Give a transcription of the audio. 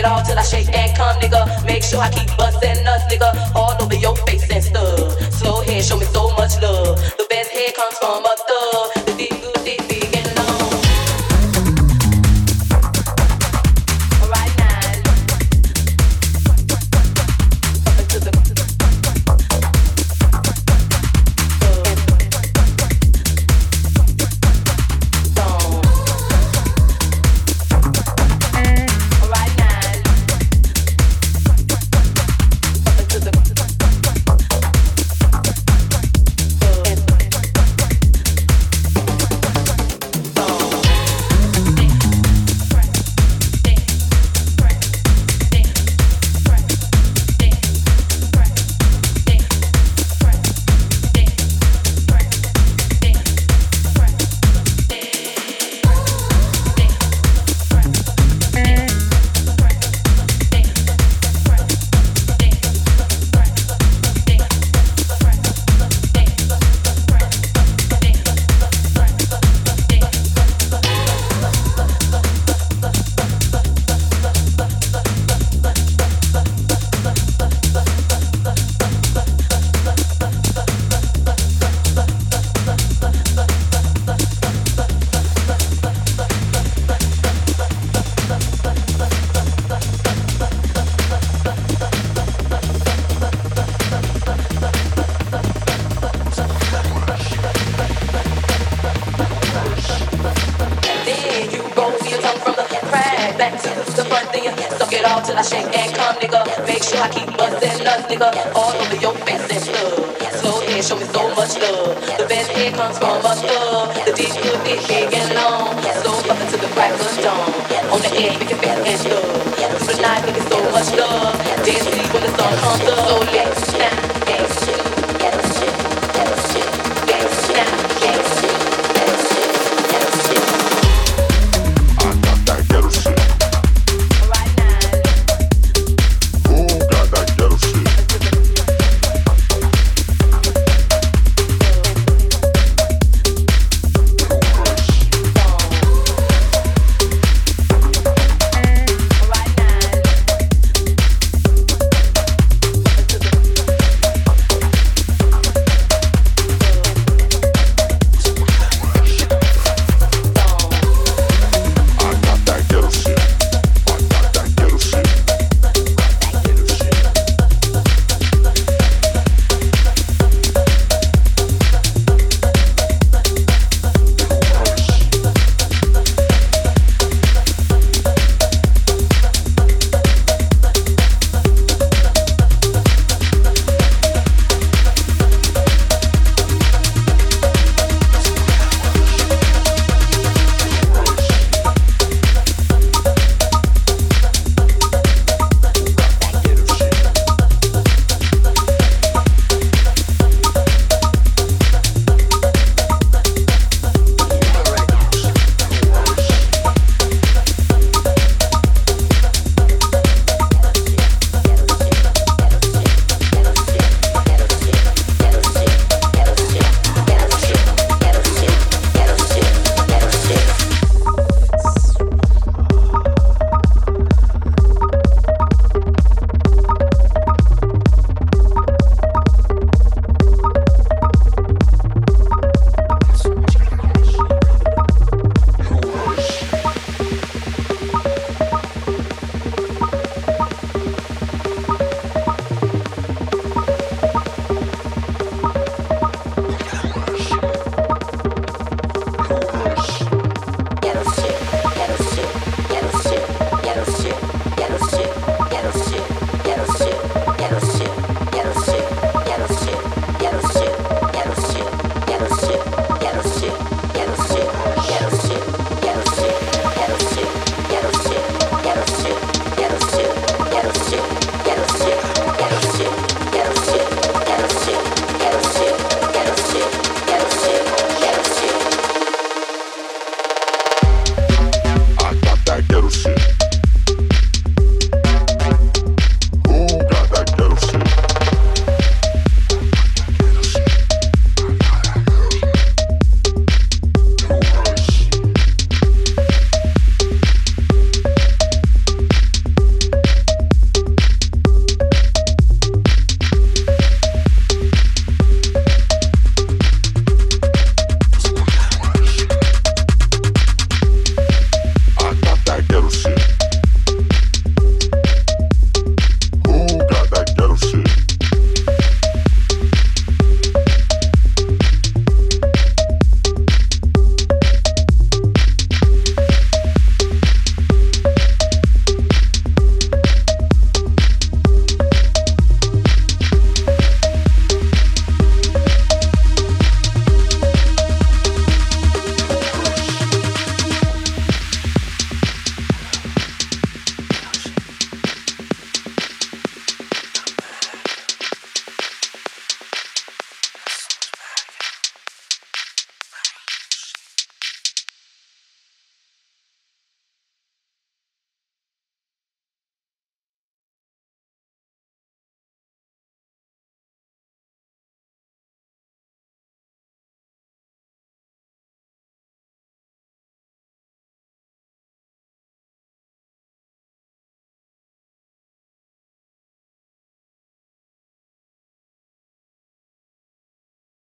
it all till I shake and come, nigga. Make sure I keep bustin' nuts, nigga. All over your face and stuff. Slow head, show me so much love. The best head comes from a thug.